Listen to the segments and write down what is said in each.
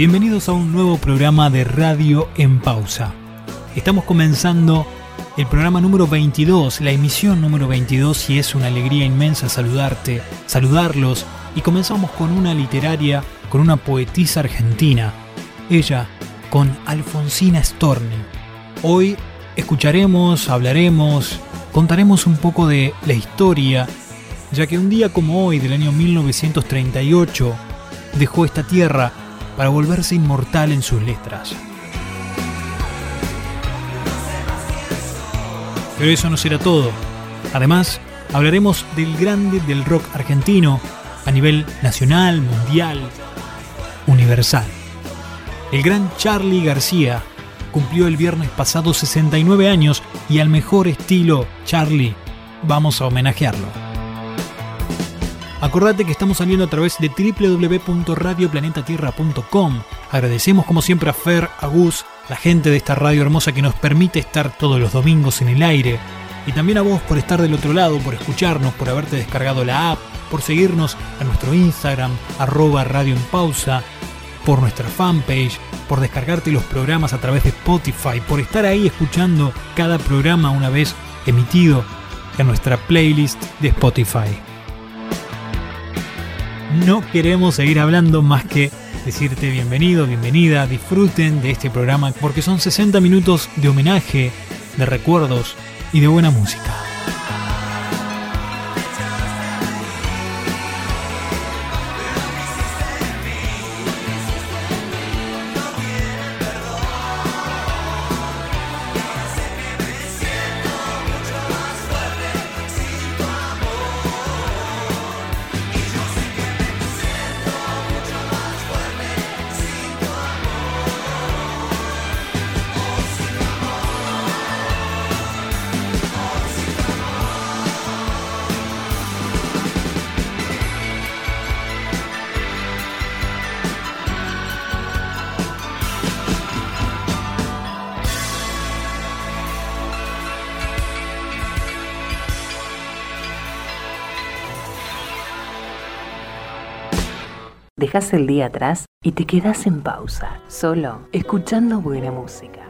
Bienvenidos a un nuevo programa de Radio en Pausa. Estamos comenzando el programa número 22, la emisión número 22 y es una alegría inmensa saludarte, saludarlos y comenzamos con una literaria, con una poetisa argentina, ella con Alfonsina Storni. Hoy escucharemos, hablaremos, contaremos un poco de la historia, ya que un día como hoy del año 1938 dejó esta tierra para volverse inmortal en sus letras. Pero eso no será todo. Además, hablaremos del grande del rock argentino a nivel nacional, mundial, universal. El gran Charlie García cumplió el viernes pasado 69 años y al mejor estilo Charlie vamos a homenajearlo. Acordate que estamos saliendo a través de www.radioplanetatierra.com. Agradecemos como siempre a Fer, a Gus, la gente de esta radio hermosa que nos permite estar todos los domingos en el aire. Y también a vos por estar del otro lado, por escucharnos, por haberte descargado la app, por seguirnos a nuestro Instagram, arroba radio en pausa, por nuestra fanpage, por descargarte los programas a través de Spotify, por estar ahí escuchando cada programa una vez emitido en nuestra playlist de Spotify no queremos seguir hablando más que decirte bienvenido, bienvenida, disfruten de este programa porque son 60 minutos de homenaje, de recuerdos y de buena música. El día atrás y te quedas en pausa, solo escuchando buena música.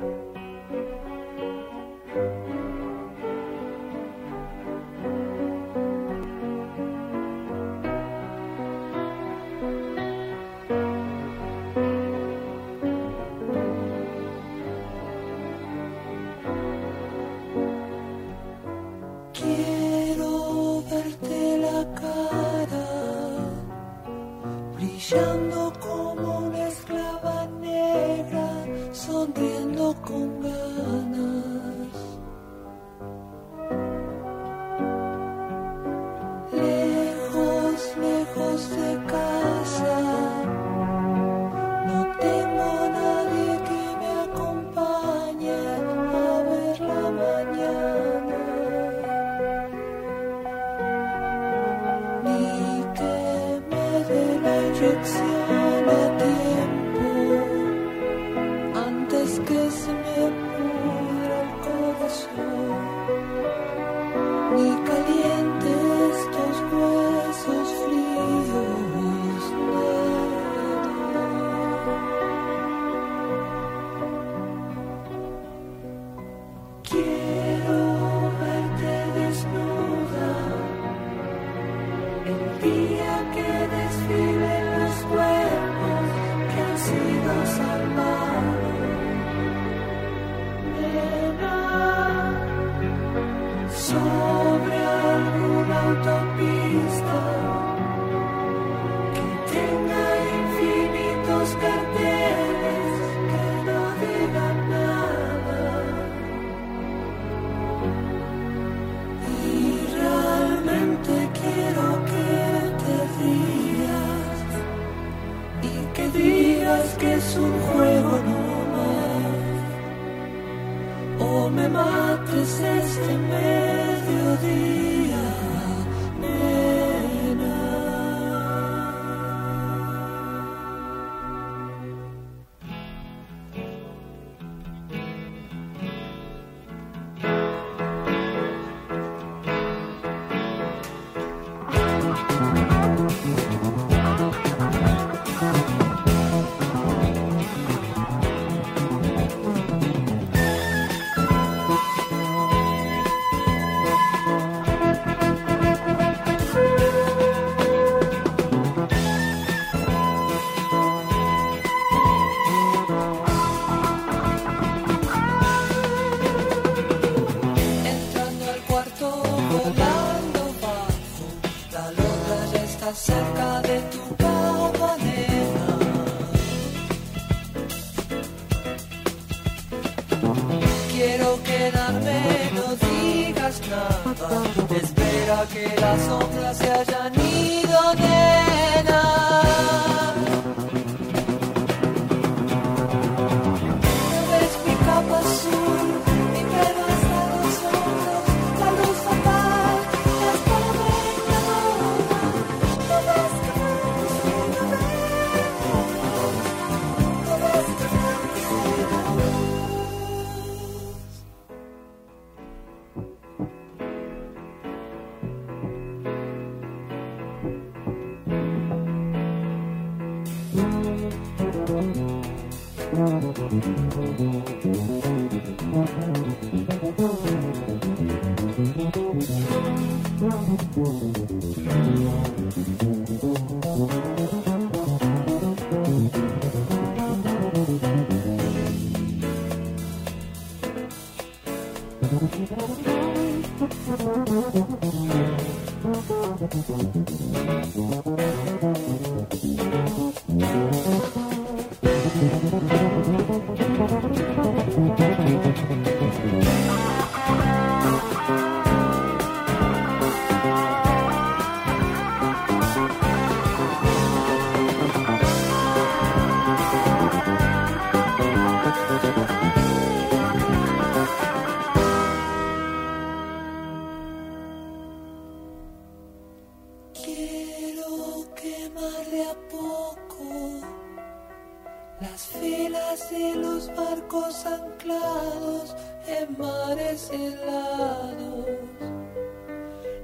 barcos anclados en mares helados.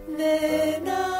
Nena.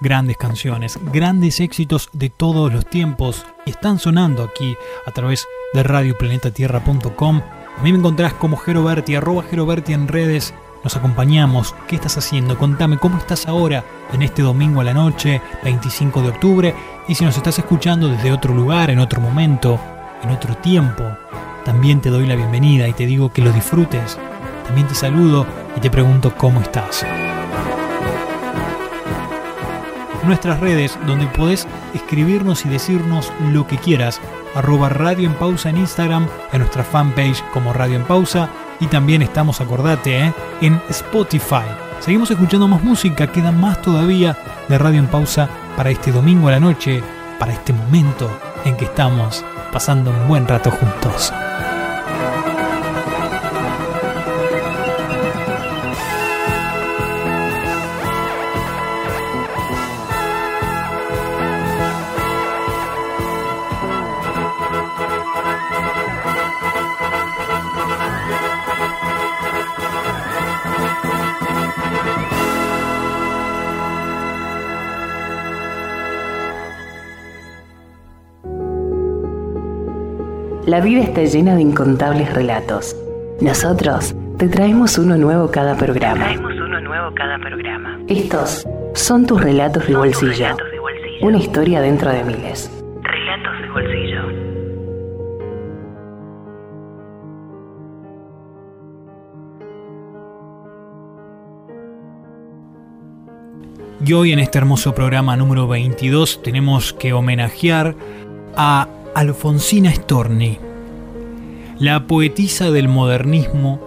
Grandes canciones, grandes éxitos de todos los tiempos están sonando aquí a través de radioplanetatierra.com. A mí me encontrás como Geroberti, arroba Geroberti en redes. Nos acompañamos. ¿Qué estás haciendo? Contame cómo estás ahora en este domingo a la noche, 25 de octubre. Y si nos estás escuchando desde otro lugar, en otro momento, en otro tiempo, también te doy la bienvenida y te digo que lo disfrutes. También te saludo y te pregunto cómo estás nuestras redes donde podés escribirnos y decirnos lo que quieras. Arroba Radio en Pausa en Instagram, en nuestra fanpage como Radio en Pausa y también estamos, acordate, ¿eh? en Spotify. Seguimos escuchando más música, queda más todavía de Radio en Pausa para este domingo a la noche, para este momento en que estamos pasando un buen rato juntos. La vida está llena de incontables relatos, Nosotros te traemos uno nuevo cada programa. Traemos uno nuevo cada programa. Estos son tus relatos de Son tus bolsillo. relatos de bolsillo. Una historia dentro de miles. Relatos de bolsillo. Y hoy en este hermoso programa número 22 tenemos que homenajear a Alfonsina Storni, la poetisa del modernismo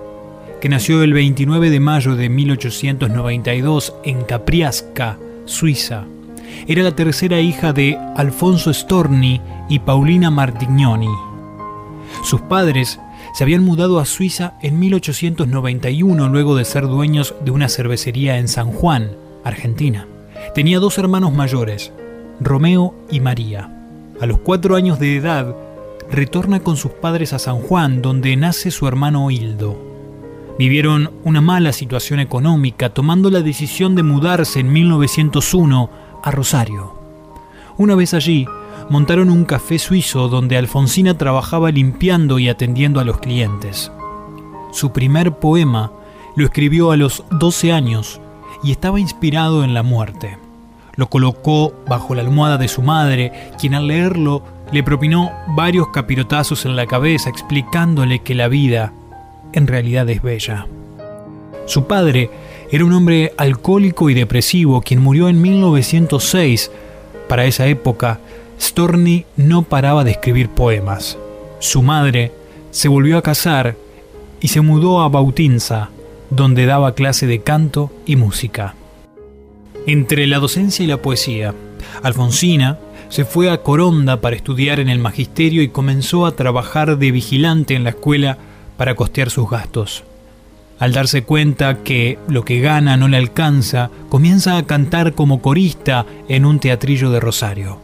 que nació el 29 de mayo de 1892 en Capriasca, Suiza. Era la tercera hija de Alfonso Storni y Paulina Martignoni. Sus padres se habían mudado a Suiza en 1891 luego de ser dueños de una cervecería en San Juan, Argentina. Tenía dos hermanos mayores, Romeo y María. A los cuatro años de edad, retorna con sus padres a San Juan, donde nace su hermano Hildo. Vivieron una mala situación económica, tomando la decisión de mudarse en 1901 a Rosario. Una vez allí, montaron un café suizo donde Alfonsina trabajaba limpiando y atendiendo a los clientes. Su primer poema lo escribió a los 12 años y estaba inspirado en la muerte. Lo colocó bajo la almohada de su madre, quien al leerlo le propinó varios capirotazos en la cabeza explicándole que la vida en realidad es bella. Su padre era un hombre alcohólico y depresivo quien murió en 1906. Para esa época, Storni no paraba de escribir poemas. Su madre se volvió a casar y se mudó a Bautinza, donde daba clase de canto y música. Entre la docencia y la poesía, Alfonsina se fue a Coronda para estudiar en el magisterio y comenzó a trabajar de vigilante en la escuela para costear sus gastos. Al darse cuenta que lo que gana no le alcanza, comienza a cantar como corista en un teatrillo de Rosario.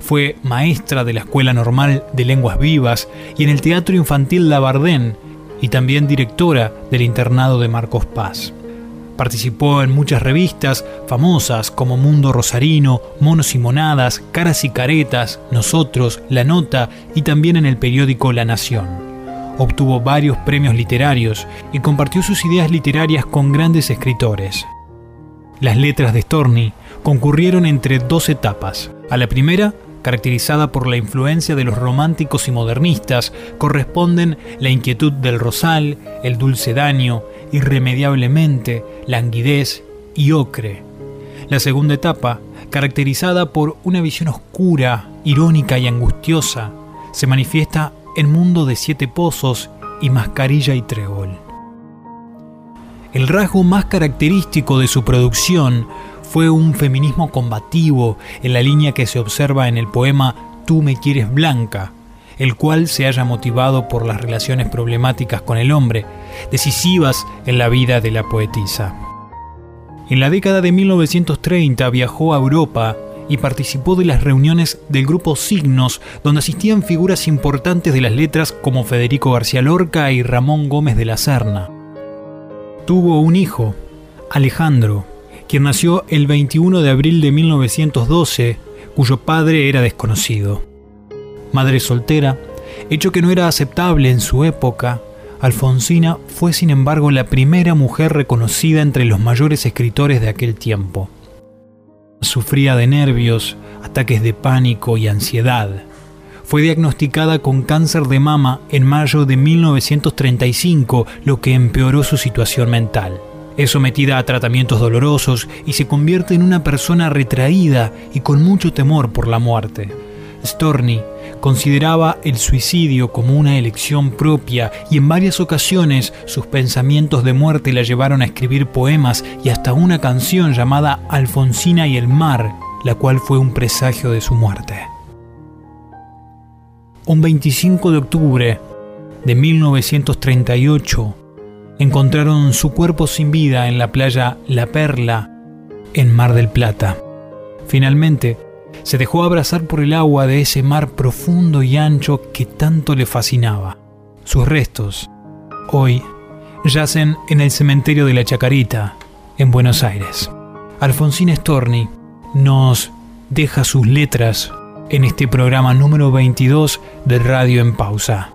Fue maestra de la Escuela Normal de Lenguas Vivas y en el Teatro Infantil Labardén y también directora del internado de Marcos Paz. Participó en muchas revistas famosas como Mundo Rosarino, Monos y Monadas, Caras y Caretas, Nosotros, La Nota y también en el periódico La Nación. Obtuvo varios premios literarios y compartió sus ideas literarias con grandes escritores. Las letras de Storni concurrieron entre dos etapas. A la primera, caracterizada por la influencia de los románticos y modernistas, corresponden La inquietud del rosal, El dulce daño, Irremediablemente, Languidez y Ocre. La segunda etapa, caracterizada por una visión oscura, irónica y angustiosa, se manifiesta en Mundo de Siete Pozos y Mascarilla y Trébol. El rasgo más característico de su producción fue un feminismo combativo en la línea que se observa en el poema Tú me quieres blanca, el cual se haya motivado por las relaciones problemáticas con el hombre, decisivas en la vida de la poetisa. En la década de 1930 viajó a Europa y participó de las reuniones del grupo Signos, donde asistían figuras importantes de las letras como Federico García Lorca y Ramón Gómez de la Serna. Tuvo un hijo, Alejandro, quien nació el 21 de abril de 1912, cuyo padre era desconocido. Madre soltera, hecho que no era aceptable en su época, Alfonsina fue sin embargo la primera mujer reconocida entre los mayores escritores de aquel tiempo. Sufría de nervios, ataques de pánico y ansiedad. Fue diagnosticada con cáncer de mama en mayo de 1935, lo que empeoró su situación mental. Es sometida a tratamientos dolorosos y se convierte en una persona retraída y con mucho temor por la muerte. Storni consideraba el suicidio como una elección propia y en varias ocasiones sus pensamientos de muerte la llevaron a escribir poemas y hasta una canción llamada Alfonsina y el mar, la cual fue un presagio de su muerte. Un 25 de octubre de 1938 encontraron su cuerpo sin vida en la playa La Perla, en Mar del Plata. Finalmente, se dejó abrazar por el agua de ese mar profundo y ancho que tanto le fascinaba. Sus restos, hoy, yacen en el cementerio de la Chacarita, en Buenos Aires. Alfonsín Storni nos deja sus letras en este programa número 22 de Radio en Pausa.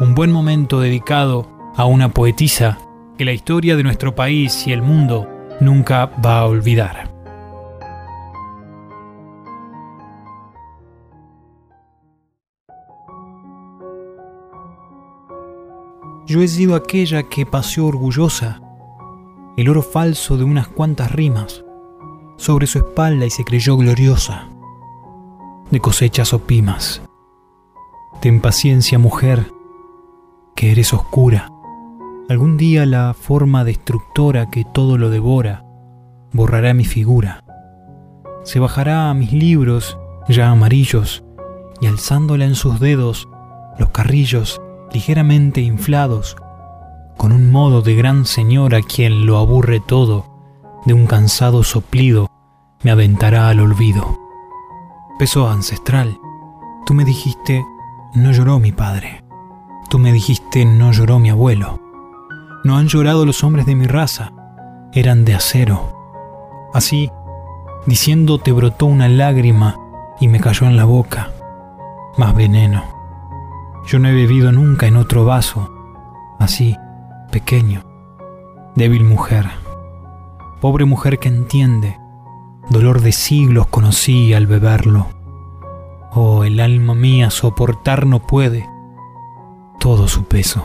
Un buen momento dedicado a una poetisa que la historia de nuestro país y el mundo nunca va a olvidar. Yo he sido aquella que paseó orgullosa el oro falso de unas cuantas rimas sobre su espalda y se creyó gloriosa de cosechas o pimas. Ten paciencia, mujer, que eres oscura. Algún día la forma destructora que todo lo devora borrará mi figura. Se bajará a mis libros ya amarillos y alzándola en sus dedos los carrillos ligeramente inflados, con un modo de gran señor a quien lo aburre todo, de un cansado soplido, me aventará al olvido. Peso ancestral, tú me dijiste, no lloró mi padre. Tú me dijiste, no lloró mi abuelo. No han llorado los hombres de mi raza, eran de acero. Así, diciendo te brotó una lágrima y me cayó en la boca, más veneno. Yo no he bebido nunca en otro vaso, así, pequeño, débil mujer, pobre mujer que entiende, dolor de siglos conocí al beberlo. Oh, el alma mía soportar no puede todo su peso.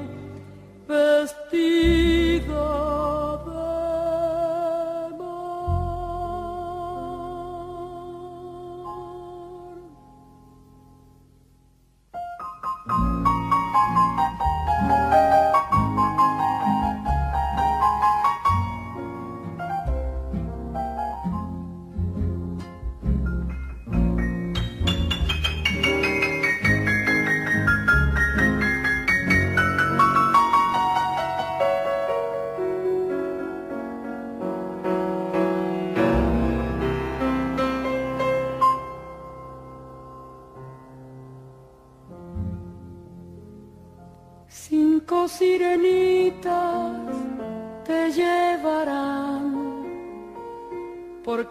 vestida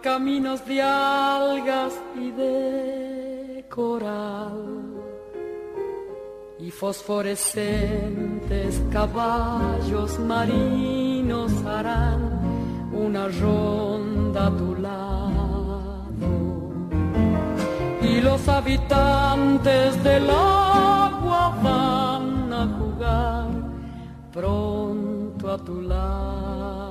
caminos de algas y de coral y fosforescentes caballos marinos harán una ronda a tu lado. Y los habitantes del agua van a jugar pronto a tu lado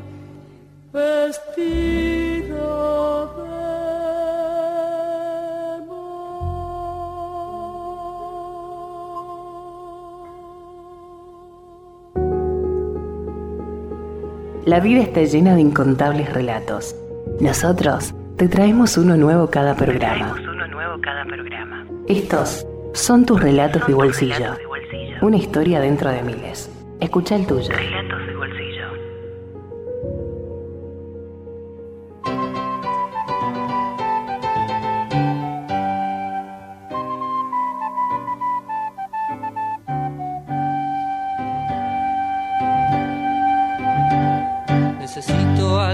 vestida de La vida está llena de incontables relatos. Nosotros te traemos uno nuevo cada programa. Uno nuevo cada programa. Estos son tus relatos de Son bolsillo. relatos de bolsillo. Una historia dentro de miles. Escucha el tuyo. Relatos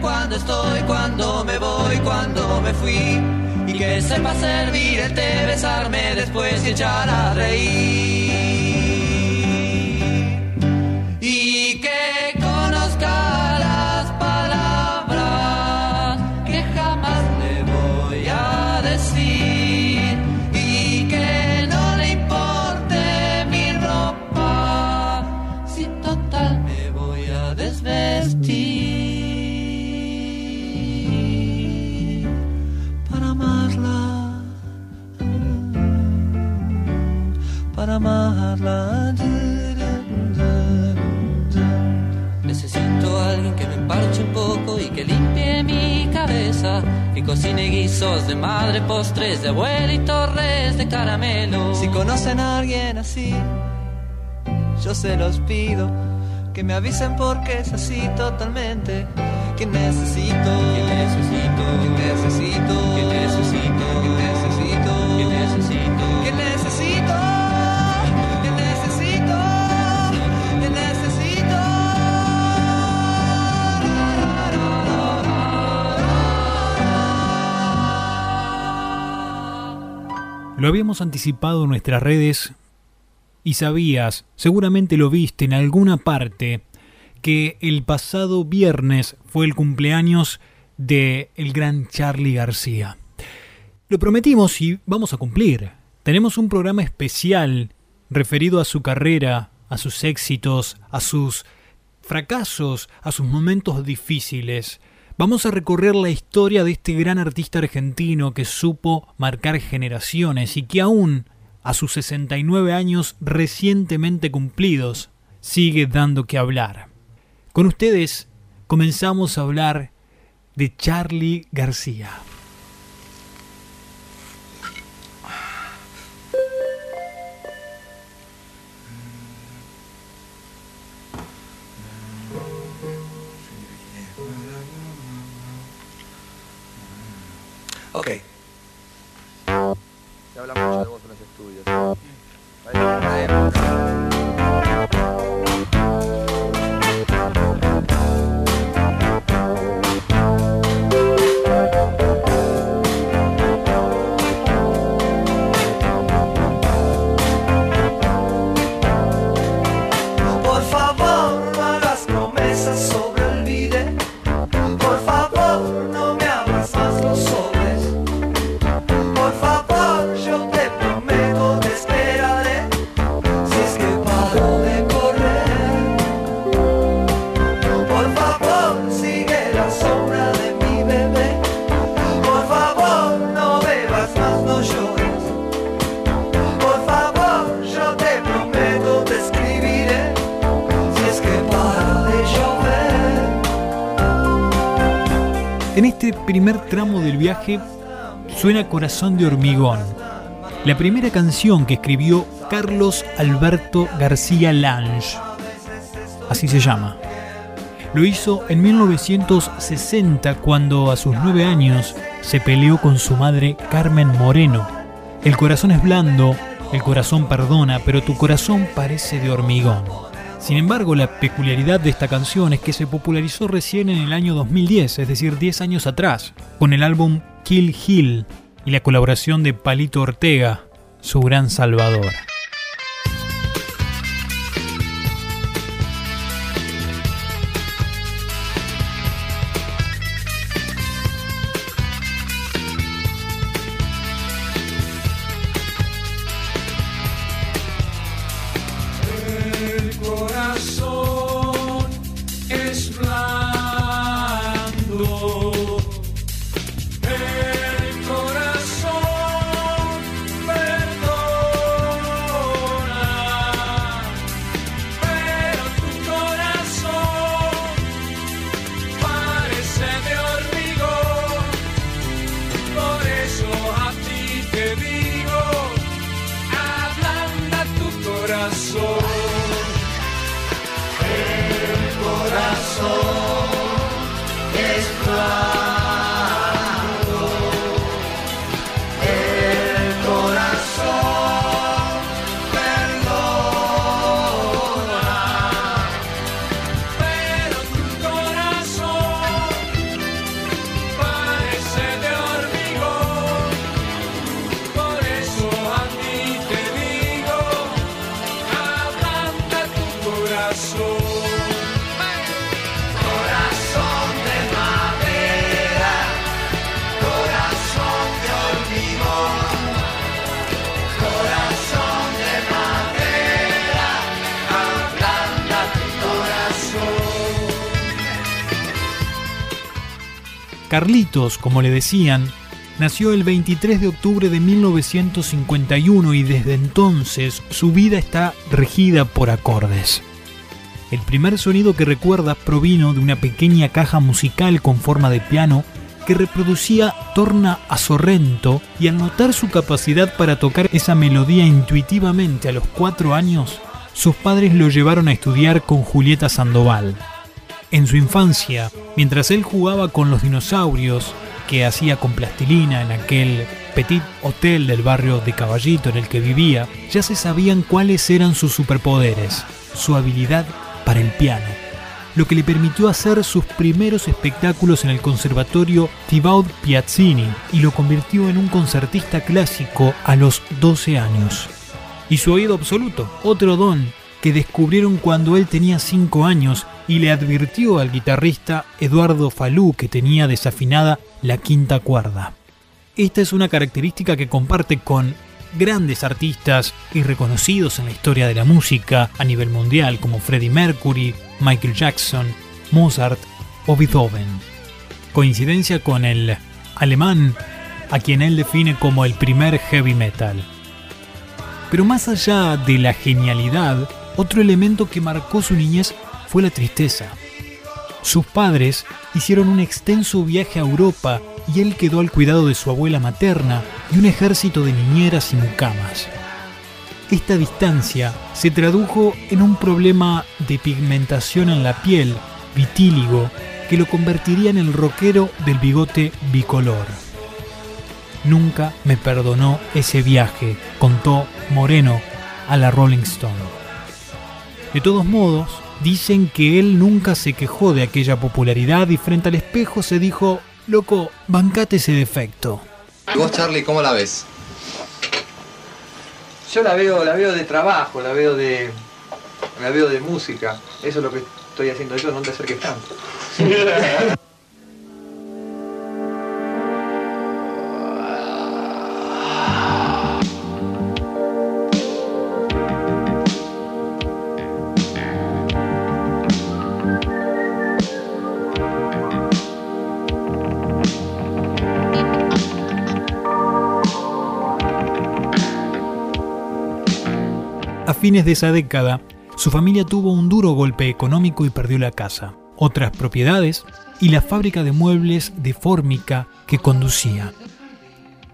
Cuando estoy, cuando me voy, cuando me fui. Y que sepa servir el té, besarme después y echar a reír. Necesito a alguien que me emparche un poco y que limpie mi cabeza. Que cocine guisos de madre, postres de abuela y torres de caramelo. Si conocen a alguien así, yo se los pido. Que me avisen porque es así totalmente. Que necesito, que necesito, que necesito, que necesito, que necesito, Lo habíamos anticipado en nuestras redes y sabías, seguramente lo viste en alguna parte, que el pasado viernes fue el cumpleaños de el gran Charlie García. Lo prometimos y vamos a cumplir. Tenemos un programa especial referido a su carrera, a sus éxitos, a sus fracasos, a sus momentos difíciles. Vamos a recorrer la historia de este gran artista argentino que supo marcar generaciones y que aún, a sus 69 años recientemente cumplidos, sigue dando que hablar. Con ustedes comenzamos a hablar de Charlie García. Ok. Se habla mucho de vos en los estudios. Ahí. Primer tramo del viaje suena Corazón de Hormigón, la primera canción que escribió Carlos Alberto García Lange. Así se llama. Lo hizo en 1960 cuando a sus nueve años se peleó con su madre Carmen Moreno. El corazón es blando, el corazón perdona, pero tu corazón parece de hormigón. Sin embargo, la peculiaridad de esta canción es que se popularizó recién en el año 2010, es decir, 10 años atrás, con el álbum Kill Hill y la colaboración de Palito Ortega, su gran salvador. Carlitos, como le decían, nació el 23 de octubre de 1951 y desde entonces su vida está regida por acordes. El primer sonido que recuerda provino de una pequeña caja musical con forma de piano que reproducía Torna a Sorrento y al notar su capacidad para tocar esa melodía intuitivamente a los cuatro años, sus padres lo llevaron a estudiar con Julieta Sandoval. En su infancia, mientras él jugaba con los dinosaurios que hacía con plastilina en aquel petit hotel del barrio de Caballito en el que vivía, ya se sabían cuáles eran sus superpoderes, su habilidad para el piano, lo que le permitió hacer sus primeros espectáculos en el Conservatorio Thibaut Piazzini y lo convirtió en un concertista clásico a los 12 años. Y su oído absoluto, otro don que descubrieron cuando él tenía 5 años y le advirtió al guitarrista Eduardo Falú que tenía desafinada la quinta cuerda. Esta es una característica que comparte con grandes artistas y reconocidos en la historia de la música a nivel mundial como Freddie Mercury, Michael Jackson, Mozart o Beethoven. Coincidencia con el alemán, a quien él define como el primer heavy metal. Pero más allá de la genialidad, otro elemento que marcó su niñez fue la tristeza. Sus padres hicieron un extenso viaje a Europa y él quedó al cuidado de su abuela materna y un ejército de niñeras y mucamas. Esta distancia se tradujo en un problema de pigmentación en la piel, vitíligo, que lo convertiría en el rockero del bigote bicolor. Nunca me perdonó ese viaje, contó Moreno a la Rolling Stone. De todos modos, dicen que él nunca se quejó de aquella popularidad y frente al espejo se dijo, loco, bancate ese defecto. ¿Y vos, Charlie, cómo la ves? Yo la veo, la veo de trabajo, la veo de. la veo de música. Eso es lo que estoy haciendo yo, no te acerques tanto. fines de esa década, su familia tuvo un duro golpe económico y perdió la casa. otras propiedades y la fábrica de muebles de Fórmica que conducía.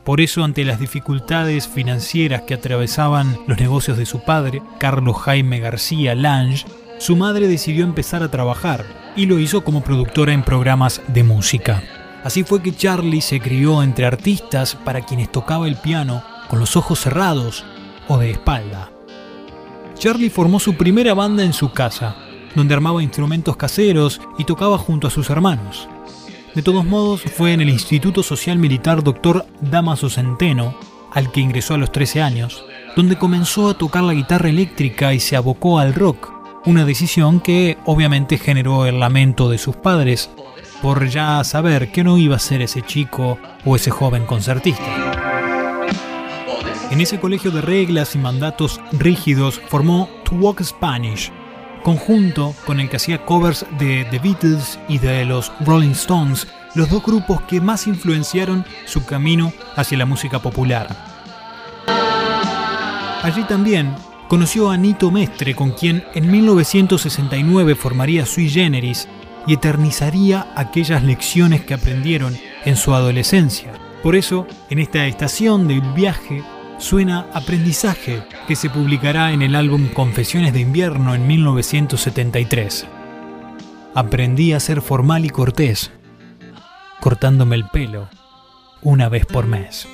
Por eso, ante las dificultades financieras que atravesaban los negocios de su padre, Carlos Jaime García Lange, su madre decidió empezar a trabajar y lo hizo como productora en programas de música. Así fue que Charlie se crió entre artistas para quienes tocaba el piano con los ojos cerrados o de espalda. Charlie formó su primera banda en su casa, donde armaba instrumentos caseros y tocaba junto a sus hermanos. De todos modos, fue en el Instituto Social Militar Dr. Damaso Centeno, al que ingresó a los 13 años, donde comenzó a tocar la guitarra eléctrica y se abocó al rock, una decisión que obviamente generó el lamento de sus padres, por ya saber que no iba a ser ese chico o ese joven concertista. En ese colegio de reglas y mandatos rígidos formó To Walk Spanish, conjunto con el que hacía covers de The Beatles y de los Rolling Stones, los dos grupos que más influenciaron su camino hacia la música popular. Allí también conoció a Nito Mestre, con quien en 1969 formaría Sui Generis y eternizaría aquellas lecciones que aprendieron en su adolescencia. Por eso, en esta estación del viaje, suena Aprendizaje, que se publicará en el álbum Confesiones de Invierno en 1973. Aprendí a ser formal y cortés, cortándome el pelo una vez por mes.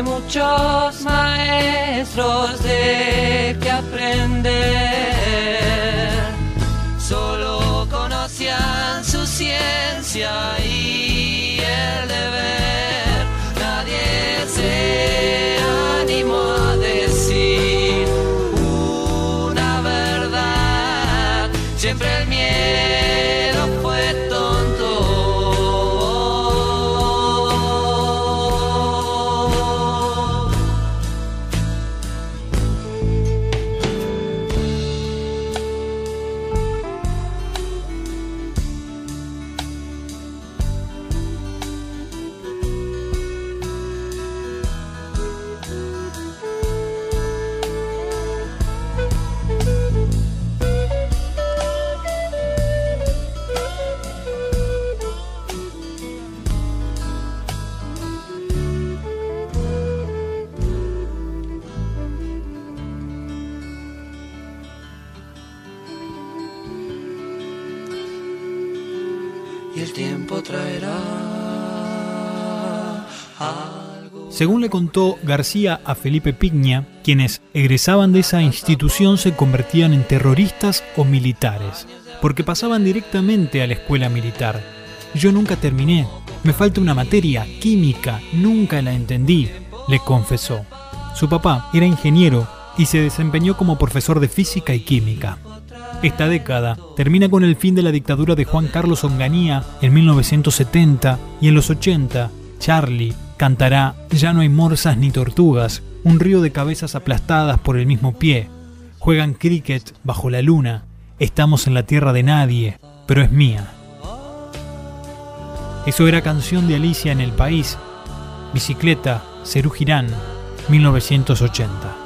Muchos maestros de que aprender, solo conocían su ciencia y Según le contó García a Felipe Piña, quienes egresaban de esa institución se convertían en terroristas o militares, porque pasaban directamente a la escuela militar. Yo nunca terminé, me falta una materia, química, nunca la entendí, le confesó. Su papá era ingeniero y se desempeñó como profesor de física y química. Esta década termina con el fin de la dictadura de Juan Carlos Onganía en 1970 y en los 80, Charlie cantará Ya no hay morsas ni tortugas, un río de cabezas aplastadas por el mismo pie. Juegan cricket bajo la luna, estamos en la tierra de nadie, pero es mía. Eso era canción de Alicia en el país. Bicicleta, Cerú Girán, 1980.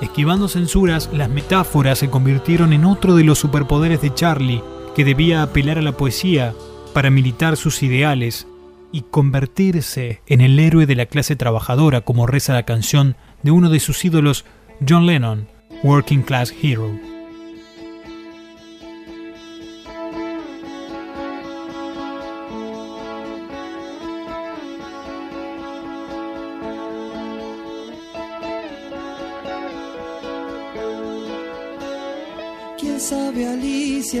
Esquivando censuras, las metáforas se convirtieron en otro de los superpoderes de Charlie, que debía apelar a la poesía para militar sus ideales y convertirse en el héroe de la clase trabajadora, como reza la canción de uno de sus ídolos, John Lennon, Working Class Hero. ¿Quién sabe, Alicia,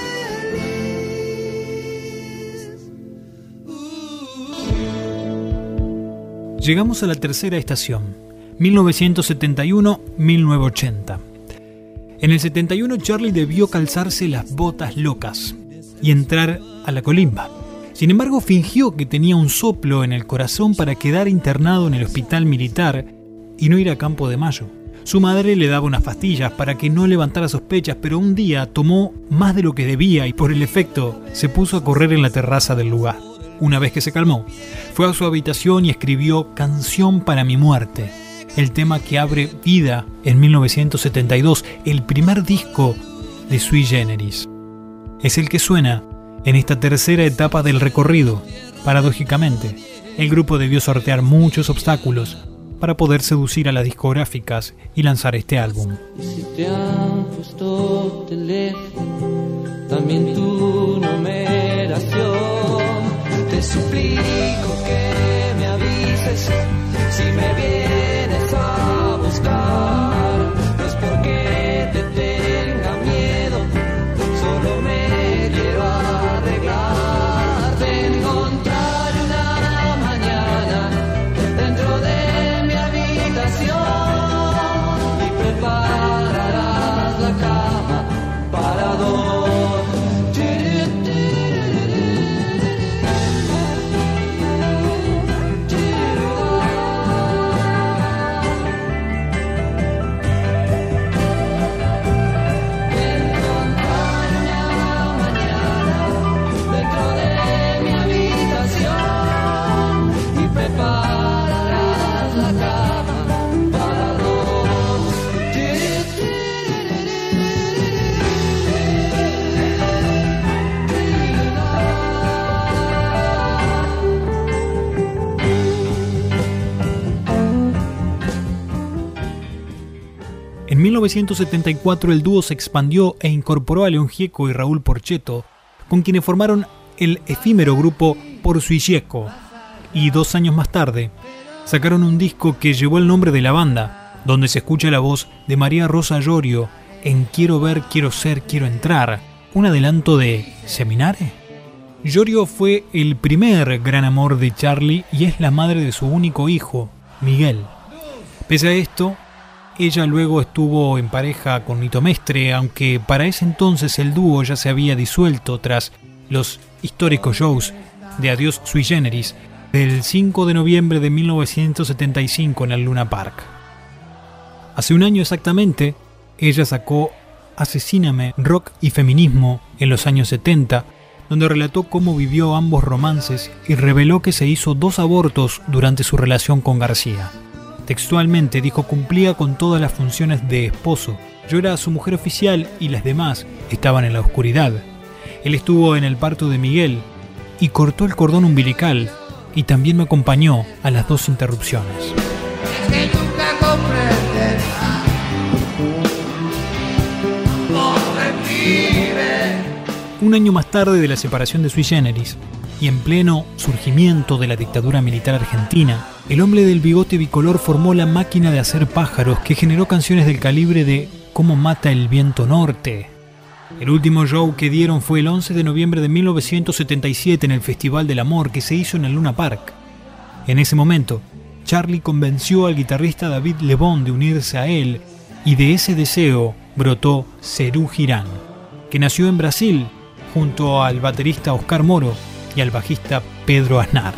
Llegamos a la tercera estación, 1971-1980. En el 71 Charlie debió calzarse las botas locas y entrar a la colimba. Sin embargo, fingió que tenía un soplo en el corazón para quedar internado en el hospital militar y no ir a Campo de Mayo. Su madre le daba unas pastillas para que no levantara sospechas, pero un día tomó más de lo que debía y por el efecto se puso a correr en la terraza del lugar. Una vez que se calmó, fue a su habitación y escribió Canción para mi muerte, el tema que abre vida en 1972, el primer disco de Sui Generis. Es el que suena en esta tercera etapa del recorrido. Paradójicamente, el grupo debió sortear muchos obstáculos para poder seducir a las discográficas y lanzar este álbum. También tu numeración. Suplico que me avises si me vienes En 1974 el dúo se expandió e incorporó a León Gieco y Raúl Porcheto, con quienes formaron el efímero grupo Por Suilleco. Y dos años más tarde, sacaron un disco que llevó el nombre de la banda, donde se escucha la voz de María Rosa Llorio en Quiero ver, quiero ser, quiero entrar, un adelanto de Seminare. Llorio fue el primer gran amor de Charlie y es la madre de su único hijo, Miguel. Pese a esto, ella luego estuvo en pareja con Nito Mestre, aunque para ese entonces el dúo ya se había disuelto tras los históricos shows de Adiós Sui Generis del 5 de noviembre de 1975 en el Luna Park. Hace un año exactamente, ella sacó Asesíname, Rock y Feminismo en los años 70, donde relató cómo vivió ambos romances y reveló que se hizo dos abortos durante su relación con García. Textualmente dijo cumplía con todas las funciones de esposo. Yo era su mujer oficial y las demás estaban en la oscuridad. Él estuvo en el parto de Miguel y cortó el cordón umbilical y también me acompañó a las dos interrupciones. Un año más tarde de la separación de Sui Generis y en pleno surgimiento de la dictadura militar argentina, el hombre del bigote bicolor formó la máquina de hacer pájaros que generó canciones del calibre de Cómo mata el viento norte, El último show que dieron fue el 11 de noviembre de 1977 en el Festival del Amor que se hizo en el Luna Park. En ese momento, Charlie convenció al guitarrista David Lebón de unirse a él y de ese deseo brotó Cerú Girán, que nació en Brasil junto al baterista Oscar Moro y al bajista Pedro Aznar.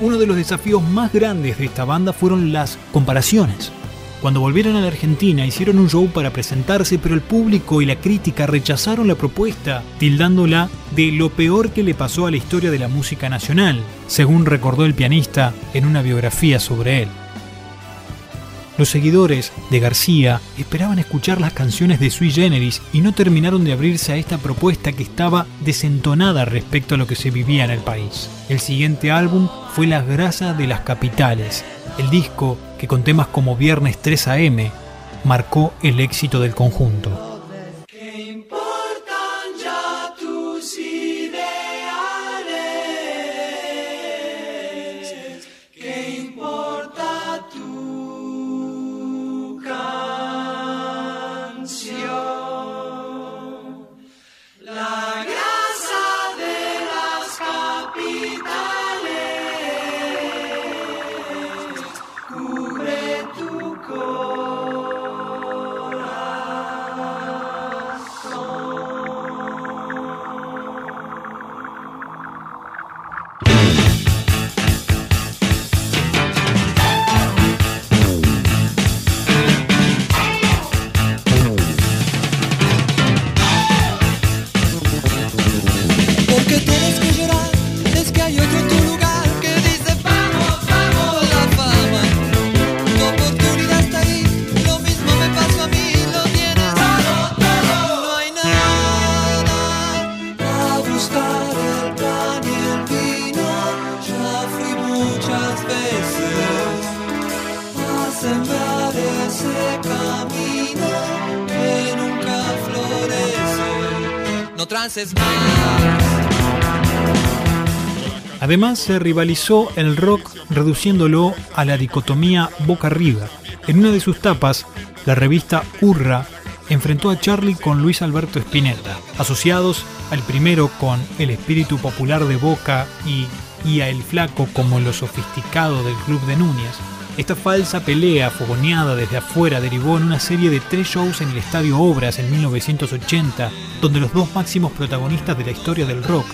Uno de los desafíos más grandes de esta banda fueron las comparaciones. Cuando volvieron a la Argentina hicieron un show para presentarse, pero el público y la crítica rechazaron la propuesta, tildándola de lo peor que le pasó a la historia de la música nacional, según recordó el pianista en una biografía sobre él. Los seguidores de García esperaban escuchar las canciones de Sui Generis y no terminaron de abrirse a esta propuesta que estaba desentonada respecto a lo que se vivía en el país. El siguiente álbum fue Las Grasas de las Capitales, el disco que con temas como Viernes 3 AM marcó el éxito del conjunto. Además se rivalizó el rock reduciéndolo a la dicotomía boca-arriba. En una de sus tapas, la revista Urra enfrentó a Charlie con Luis Alberto Spinetta, asociados al primero con el espíritu popular de Boca y, y a El Flaco como lo sofisticado del Club de Núñez. Esta falsa pelea fogoneada desde afuera derivó en una serie de tres shows en el Estadio Obras en 1980, donde los dos máximos protagonistas de la historia del rock,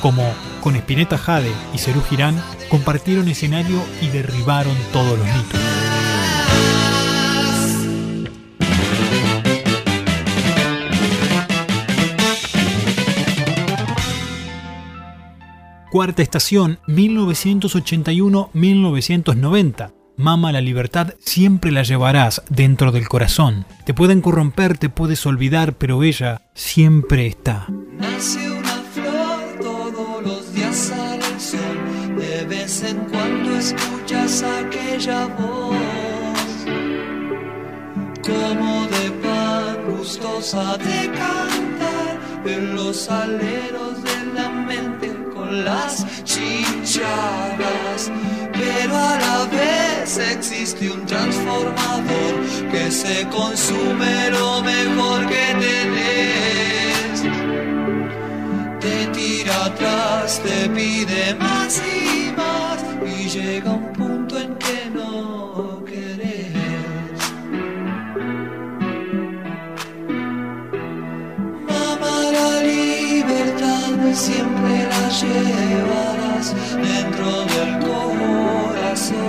como con Spinetta Jade y Cerú Girán, compartieron escenario y derribaron todos los mitos. Cuarta estación, 1981-1990. Mama, la libertad siempre la llevarás dentro del corazón. Te pueden corromper, te puedes olvidar, pero ella siempre está. Aquella voz, como de pan gustosa de cantar en los aleros de la mente con las chinchadas. Pero a la vez existe un transformador que se consume lo mejor que tenés atrás, te pide más y más y llega un punto en que no querés. Mamá, la libertad siempre la llevarás dentro del corazón.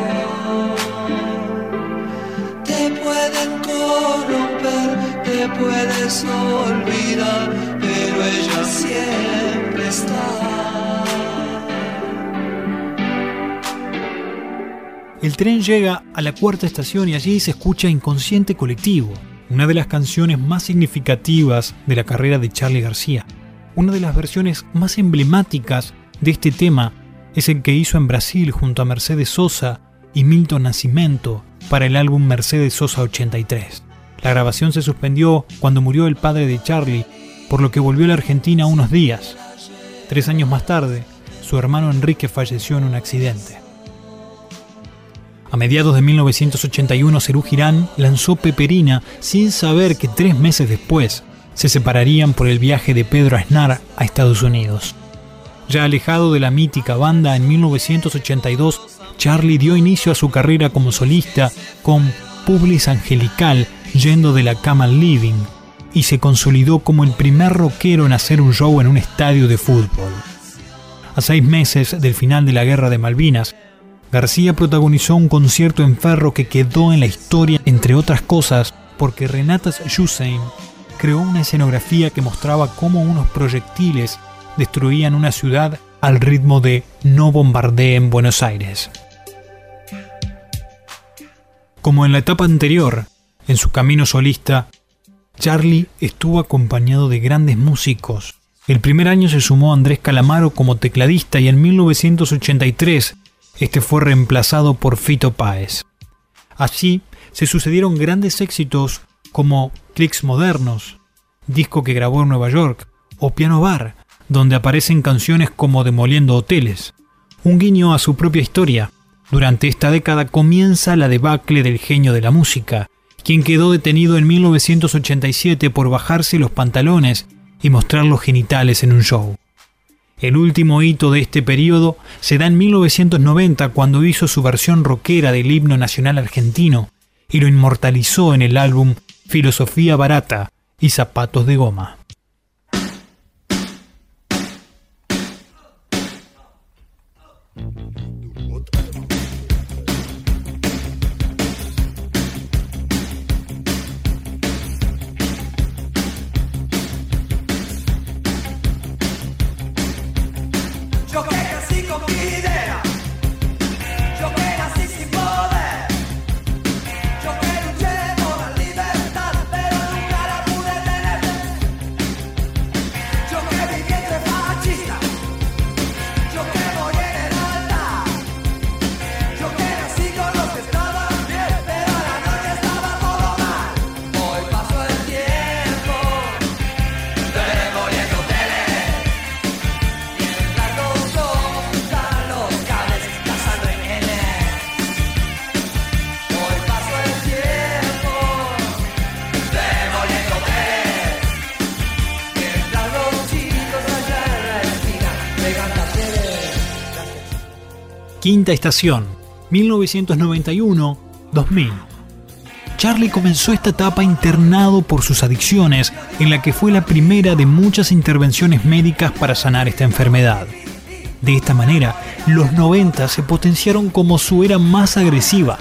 Te pueden corromper, te puedes olvidar, siempre está. El tren llega a la cuarta estación y allí se escucha Inconsciente Colectivo, una de las canciones más significativas de la carrera de Charlie García. Una de las versiones más emblemáticas de este tema es el que hizo en Brasil junto a Mercedes Sosa y Milton Nascimento para el álbum Mercedes Sosa 83. La grabación se suspendió cuando murió el padre de Charlie, por lo que volvió a la Argentina unos días. Tres años más tarde, su hermano Enrique falleció en un accidente. A mediados de 1981, Cerú Girán lanzó Peperina sin saber que tres meses después se separarían por el viaje de Pedro Aznar a Estados Unidos. Ya alejado de la mítica banda en 1982, Charlie dio inicio a su carrera como solista con Publis Angelical yendo de la cama living y se consolidó como el primer rockero en hacer un show en un estadio de fútbol. A seis meses del final de la Guerra de Malvinas, García protagonizó un concierto en Ferro que quedó en la historia, entre otras cosas, porque Renatas Hussein creó una escenografía que mostraba cómo unos proyectiles destruían una ciudad al ritmo de No bombardeen Buenos Aires. Como en la etapa anterior, en su camino solista, Charlie estuvo acompañado de grandes músicos. El primer año se sumó Andrés Calamaro como tecladista y en 1983 este fue reemplazado por Fito Páez. Así se sucedieron grandes éxitos como Clicks Modernos, disco que grabó en Nueva York, o Piano Bar, donde aparecen canciones como Demoliendo Hoteles. Un guiño a su propia historia. Durante esta década comienza la debacle del genio de la música, quien quedó detenido en 1987 por bajarse los pantalones y mostrar los genitales en un show. El último hito de este periodo se da en 1990 cuando hizo su versión rockera del himno nacional argentino y lo inmortalizó en el álbum Filosofía Barata y Zapatos de Goma. Quinta estación, 1991-2000. Charlie comenzó esta etapa internado por sus adicciones, en la que fue la primera de muchas intervenciones médicas para sanar esta enfermedad. De esta manera, los 90 se potenciaron como su era más agresiva.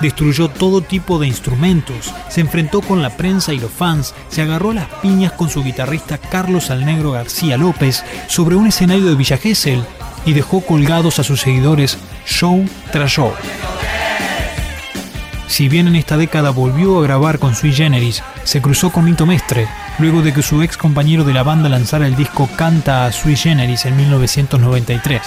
Destruyó todo tipo de instrumentos, se enfrentó con la prensa y los fans, se agarró a las piñas con su guitarrista Carlos Alnegro García López sobre un escenario de Villa Gesell y dejó colgados a sus seguidores show tras show. Si bien en esta década volvió a grabar con Sui Generis, se cruzó con Nito Mestre, luego de que su ex compañero de la banda lanzara el disco Canta a Sui Generis en 1993.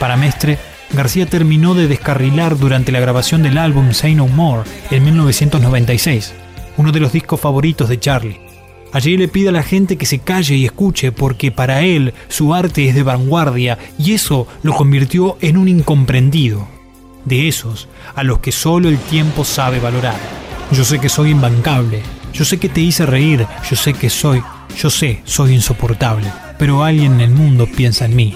Para Mestre, García terminó de descarrilar durante la grabación del álbum Say No More en 1996, uno de los discos favoritos de Charlie. Allí le pide a la gente que se calle y escuche porque para él su arte es de vanguardia y eso lo convirtió en un incomprendido. De esos a los que solo el tiempo sabe valorar. Yo sé que soy imbancable, yo sé que te hice reír, yo sé que soy, yo sé, soy insoportable, pero alguien en el mundo piensa en mí.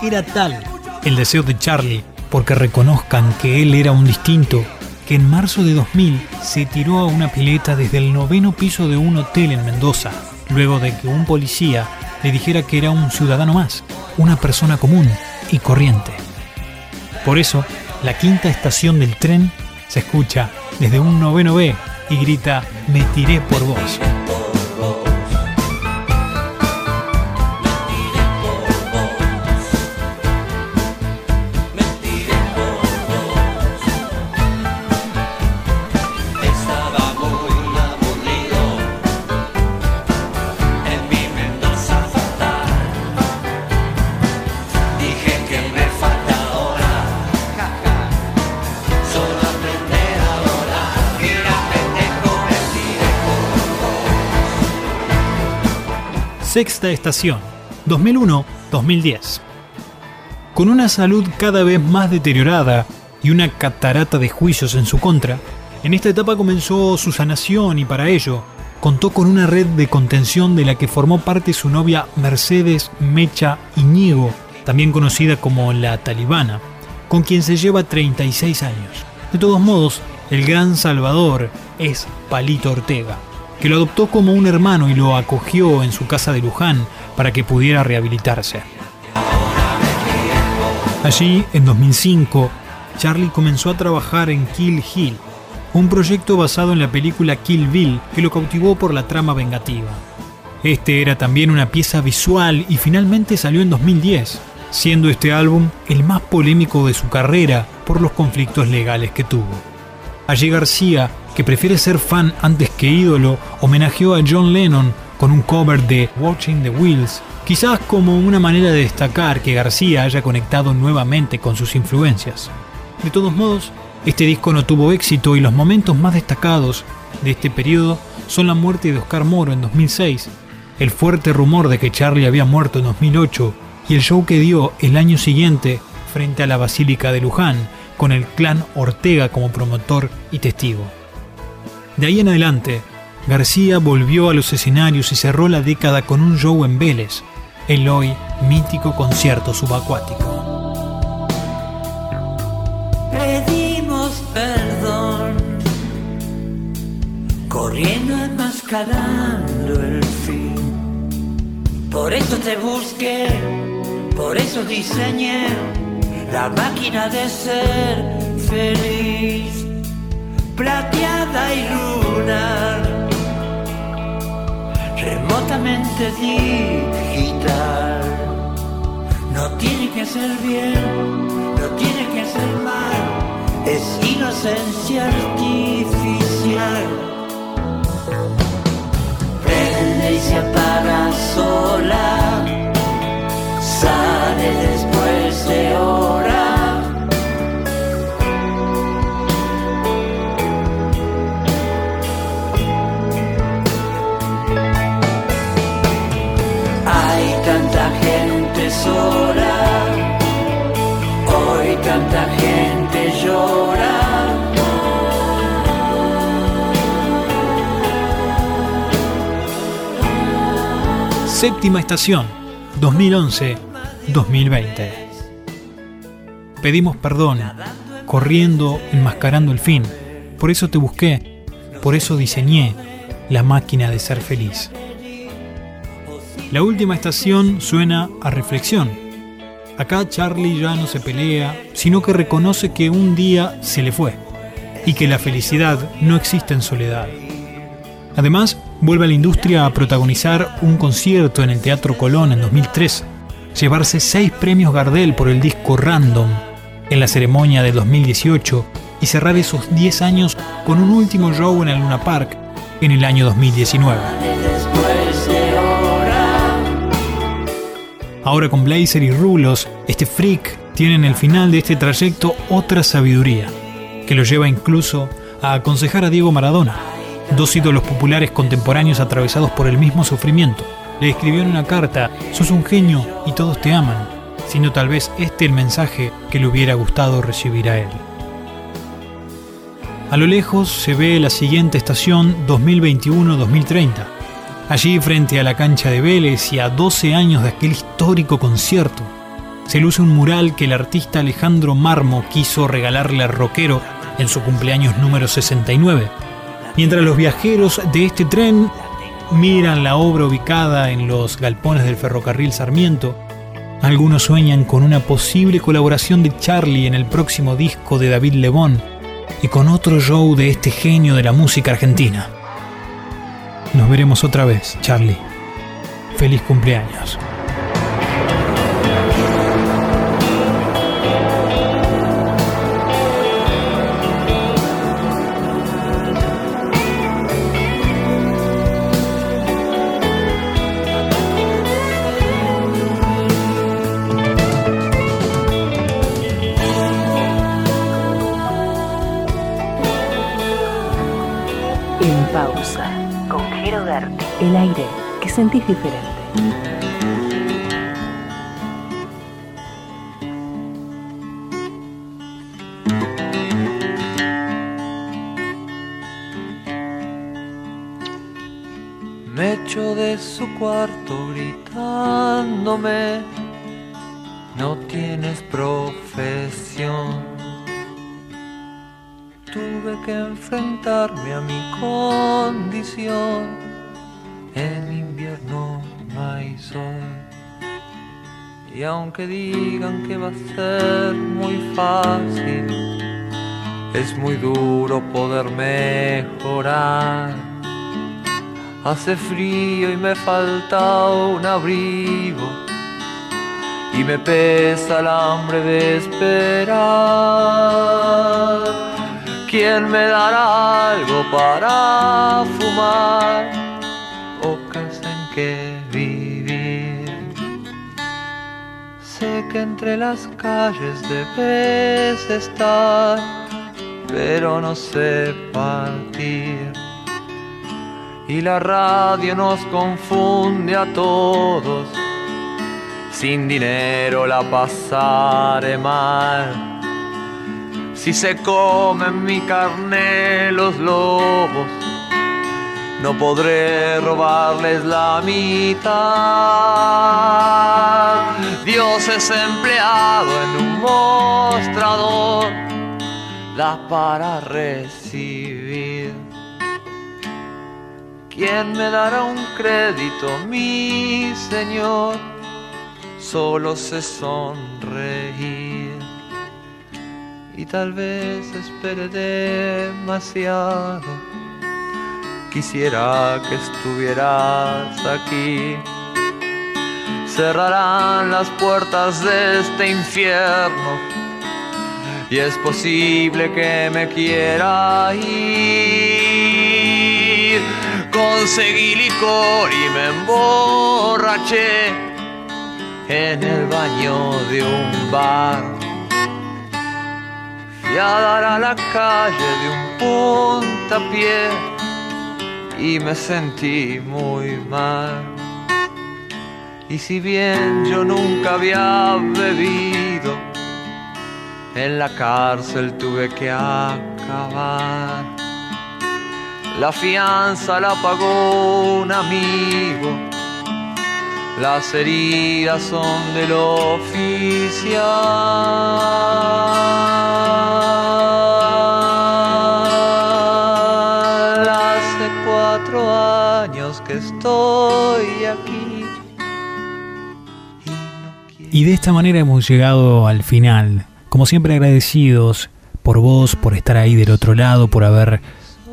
Era tal el deseo de Charlie porque reconozcan que él era un distinto que en marzo de 2000 se tiró a una pileta desde el noveno piso de un hotel en Mendoza, luego de que un policía le dijera que era un ciudadano más, una persona común y corriente. Por eso, la quinta estación del tren se escucha desde un noveno B y grita, me tiré por vos. Sexta estación, 2001-2010. Con una salud cada vez más deteriorada y una catarata de juicios en su contra, en esta etapa comenzó su sanación y para ello contó con una red de contención de la que formó parte su novia Mercedes Mecha Iñigo, también conocida como la talibana, con quien se lleva 36 años. De todos modos, el gran salvador es Palito Ortega, que lo adoptó como un hermano y lo acogió en su casa de Luján para que pudiera rehabilitarse. Allí, en 2005, Charlie comenzó a trabajar en Kill Hill, un proyecto basado en la película Kill Bill que lo cautivó por la trama vengativa. Este era también una pieza visual y finalmente salió en 2010, siendo este álbum el más polémico de su carrera por los conflictos legales que tuvo. Allí García, que prefiere ser fan antes que ídolo, homenajeó a John Lennon con un cover de Watching the Wheels, quizás como una manera de destacar que García haya conectado nuevamente con sus influencias. De todos modos, este disco no tuvo éxito y los momentos más destacados de este periodo son la muerte de Oscar Moro en 2006, el fuerte rumor de que Charlie había muerto en 2008 y el show que dio el año siguiente frente a la Basílica de Luján con el clan Ortega como promotor y testigo. De ahí en adelante, García volvió a los escenarios y cerró la década con un show en Vélez, el hoy mítico concierto subacuático. Pedimos perdón, corriendo enmascarando el fin. Por eso te busqué, por eso diseñé la máquina de ser feliz, plateada y lunar, remotamente digital. No tiene que ser bien, no tiene que ser mal, es inocencia artificial. Prende y se apaga sola, sale después de hora. Séptima estación, 2011-2020. Pedimos perdón, corriendo, enmascarando el fin. Por eso te busqué, por eso diseñé la máquina de ser feliz. La última estación suena a reflexión. Acá Charlie ya no se pelea, sino que reconoce que un día se le fue y que la felicidad no existe en soledad. Además, vuelve a la industria a protagonizar un concierto en el Teatro Colón en 2013, llevarse seis premios Gardel por el disco Random en la ceremonia de 2018 y cerrar esos 10 años con un último show en el Luna Park en el año 2019. Después de hora. Ahora con Blazer y Rulos, este freak tiene en el final de este trayecto otra sabiduría, que lo lleva incluso a aconsejar a Diego Maradona, dos ídolos populares contemporáneos atravesados por el mismo sufrimiento. Le escribió en una carta, sos un genio y todos te aman, sino tal vez este el mensaje que le hubiera gustado recibir a él. A lo lejos se ve la siguiente estación 2021-2030. Allí, frente a la cancha de Vélez y a 12 años de aquel histórico concierto, se luce un mural que el artista Alejandro Marmo quiso regalarle al rockero en su cumpleaños número 69. Mientras los viajeros de este tren miran la obra ubicada en los galpones del ferrocarril Sarmiento, algunos sueñan con una posible colaboración de Charlie en el próximo disco de David Lebón y con otro show de este genio de la música argentina. Nos veremos otra vez, Charlie. Feliz cumpleaños. El aire que sentís diferente. su cuarto gritándome, no tienes profesión. Tuve que enfrentarme a mi condición, en invierno no hay sol. Y aunque digan que va a ser muy fácil, es muy duro poder mejorar. Hace frío y me falta un abrigo y me pesa el hambre de esperar. ¿Quién me dará algo para fumar que vivir? Sé que entre las calles debes estar, pero no sé partir. Y la radio nos confunde a todos. Sin dinero la pasaré mal. Si se comen mi carne los lobos, no podré robarles la mitad. Dios es empleado en un mostrador, da para recibir. ¿Quién me dará un crédito, mi Señor? Solo sé sonreír y tal vez espere demasiado. Quisiera que estuvieras aquí. Cerrarán las puertas de este infierno y es posible que me quiera ir. Conseguí licor y me emborraché en el baño de un bar. Fui a dar a la calle de un puntapié y me sentí muy mal. Y si bien yo nunca había bebido, en la cárcel tuve que acabar. La fianza la pagó un amigo, las heridas son del oficial. Estoy aquí. Y de esta manera hemos llegado al final. Como siempre agradecidos por vos, por estar ahí del otro lado, por haber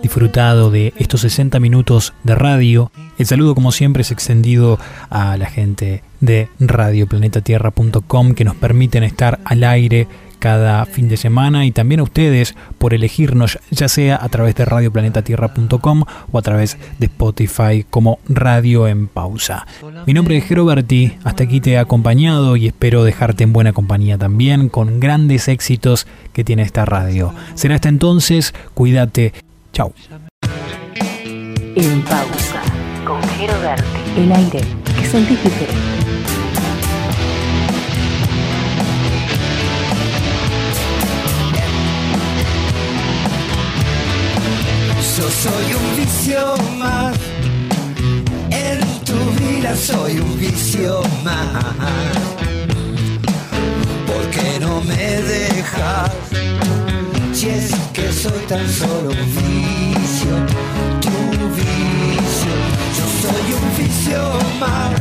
disfrutado de estos 60 minutos de radio. El saludo como siempre es extendido a la gente de radioplanetatierra.com que nos permiten estar al aire cada fin de semana y también a ustedes por elegirnos ya sea a través de radioplanetatierra.com o a través de Spotify como Radio en Pausa. Mi nombre es Geroberti, hasta aquí te he acompañado y espero dejarte en buena compañía también con grandes éxitos que tiene esta radio. Será hasta entonces, cuídate, chao. En pausa, con Jero Berti. El aire que sentís diferente. Vicio más. En tu vida soy un vicio más. ¿Por qué no me dejas? Si es que soy tan solo un vicio, tu vicio. Yo soy un vicio más.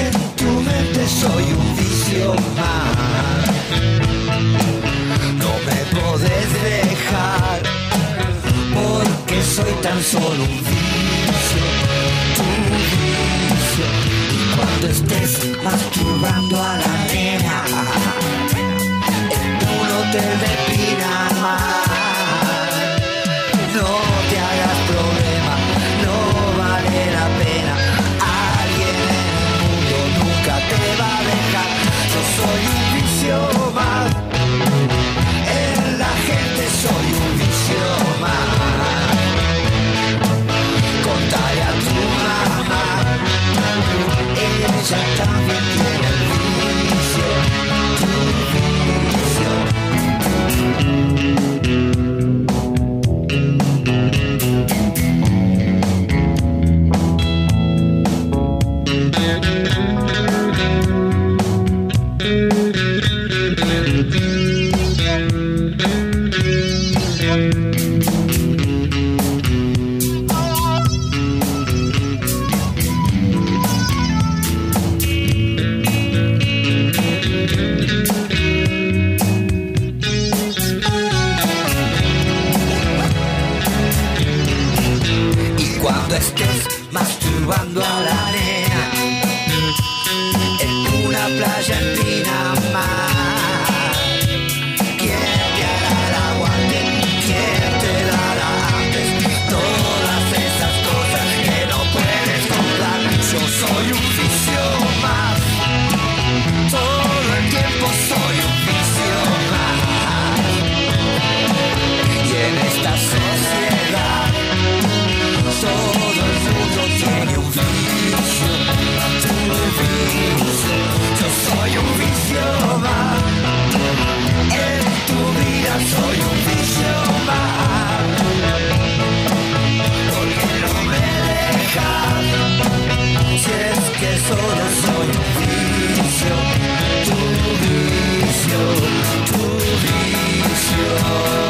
En tu mente soy un vicio más. Tan solo un vicio, tu vicio. Y cuando estés masturbando a la nena, no te depinas más. Ella también tiene En una playa en Pinamar vicio,